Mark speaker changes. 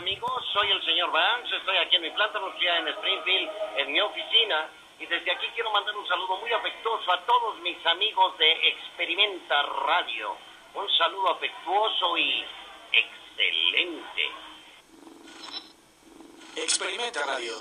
Speaker 1: amigos, soy el señor Vance, estoy aquí en mi planta nuclear en Springfield, en mi oficina, y desde aquí quiero mandar un saludo muy afectuoso a todos mis amigos de Experimenta Radio. Un saludo afectuoso y excelente.
Speaker 2: Experimenta Radio.